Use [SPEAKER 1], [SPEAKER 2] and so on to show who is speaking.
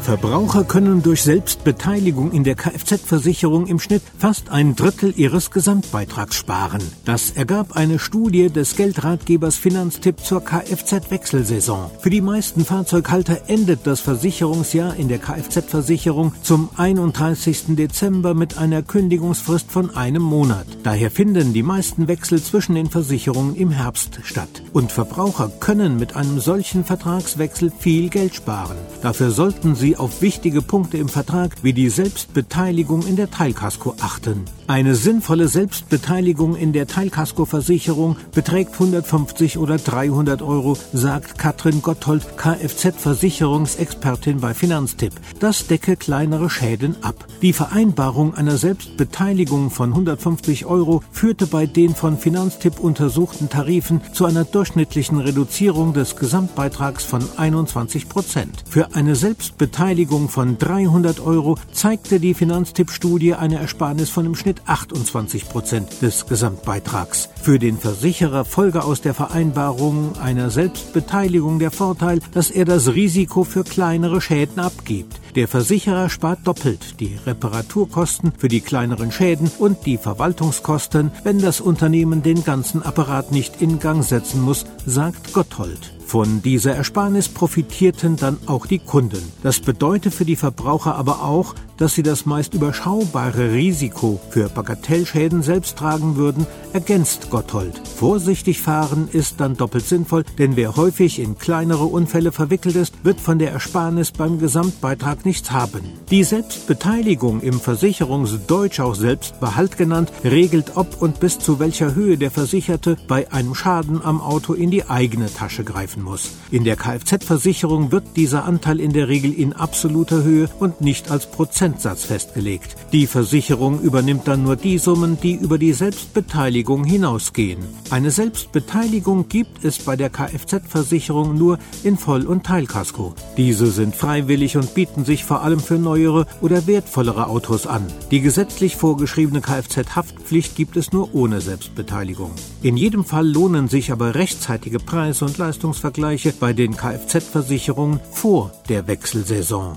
[SPEAKER 1] Verbraucher können durch Selbstbeteiligung in der Kfz-Versicherung im Schnitt fast ein Drittel ihres Gesamtbeitrags sparen. Das ergab eine Studie des Geldratgebers Finanztipp zur Kfz-Wechselsaison. Für die meisten Fahrzeughalter endet das Versicherungsjahr in der Kfz-Versicherung zum 31. Dezember mit einer Kündigungsfrist von einem Monat. Daher finden die meisten Wechsel zwischen den Versicherungen im Herbst statt. Und Verbraucher können mit einem solchen Vertragswechsel viel Geld sparen. Dafür sollten sie auf wichtige Punkte im Vertrag wie die Selbstbeteiligung in der Teilkasko achten. Eine sinnvolle Selbstbeteiligung in der Teilkaskoversicherung beträgt 150 oder 300 Euro, sagt Katrin Gotthold, Kfz-Versicherungsexpertin bei Finanztipp. Das decke kleinere Schäden ab. Die Vereinbarung einer Selbstbeteiligung von 150 Euro führte bei den von Finanztipp untersuchten Tarifen zu einer durchschnittlichen Reduzierung des Gesamtbeitrags von 21 Prozent. Für eine Selbstbeteiligung von 300 Euro zeigte die Finanztipp-Studie eine Ersparnis von im Schnitt 28 Prozent des Gesamtbeitrags. Für den Versicherer folge aus der Vereinbarung einer Selbstbeteiligung der Vorteil, dass er das Risiko für kleinere Schäden abgibt. Der Versicherer spart doppelt die Reparaturkosten für die kleineren Schäden und die Verwaltungskosten, wenn das Unternehmen den ganzen Apparat nicht in Gang setzen muss, sagt Gotthold. Von dieser Ersparnis profitierten dann auch die Kunden. Das bedeutet für die Verbraucher aber auch, dass sie das meist überschaubare Risiko für Bagatellschäden selbst tragen würden, ergänzt Gotthold. Vorsichtig fahren ist dann doppelt sinnvoll, denn wer häufig in kleinere Unfälle verwickelt ist, wird von der Ersparnis beim Gesamtbeitrag nichts haben. Die Selbstbeteiligung im Versicherungsdeutsch auch Selbstbehalt genannt, regelt ob und bis zu welcher Höhe der Versicherte bei einem Schaden am Auto in die eigene Tasche greifen muss. In der Kfz-Versicherung wird dieser Anteil in der Regel in absoluter Höhe und nicht als Prozentsatz festgelegt. Die Versicherung übernimmt dann nur die Summen, die über die Selbstbeteiligung hinausgehen. Eine Selbstbeteiligung gibt es bei der Kfz-Versicherung nur in Voll- und Teilkasko. Diese sind freiwillig und bieten sich vor allem für neuere oder wertvollere Autos an. Die gesetzlich vorgeschriebene Kfz-Haftpflicht gibt es nur ohne Selbstbeteiligung. In jedem Fall lohnen sich aber rechtzeitige Preis- und Leistungsvergleiche bei den Kfz-Versicherungen vor der Wechselsaison.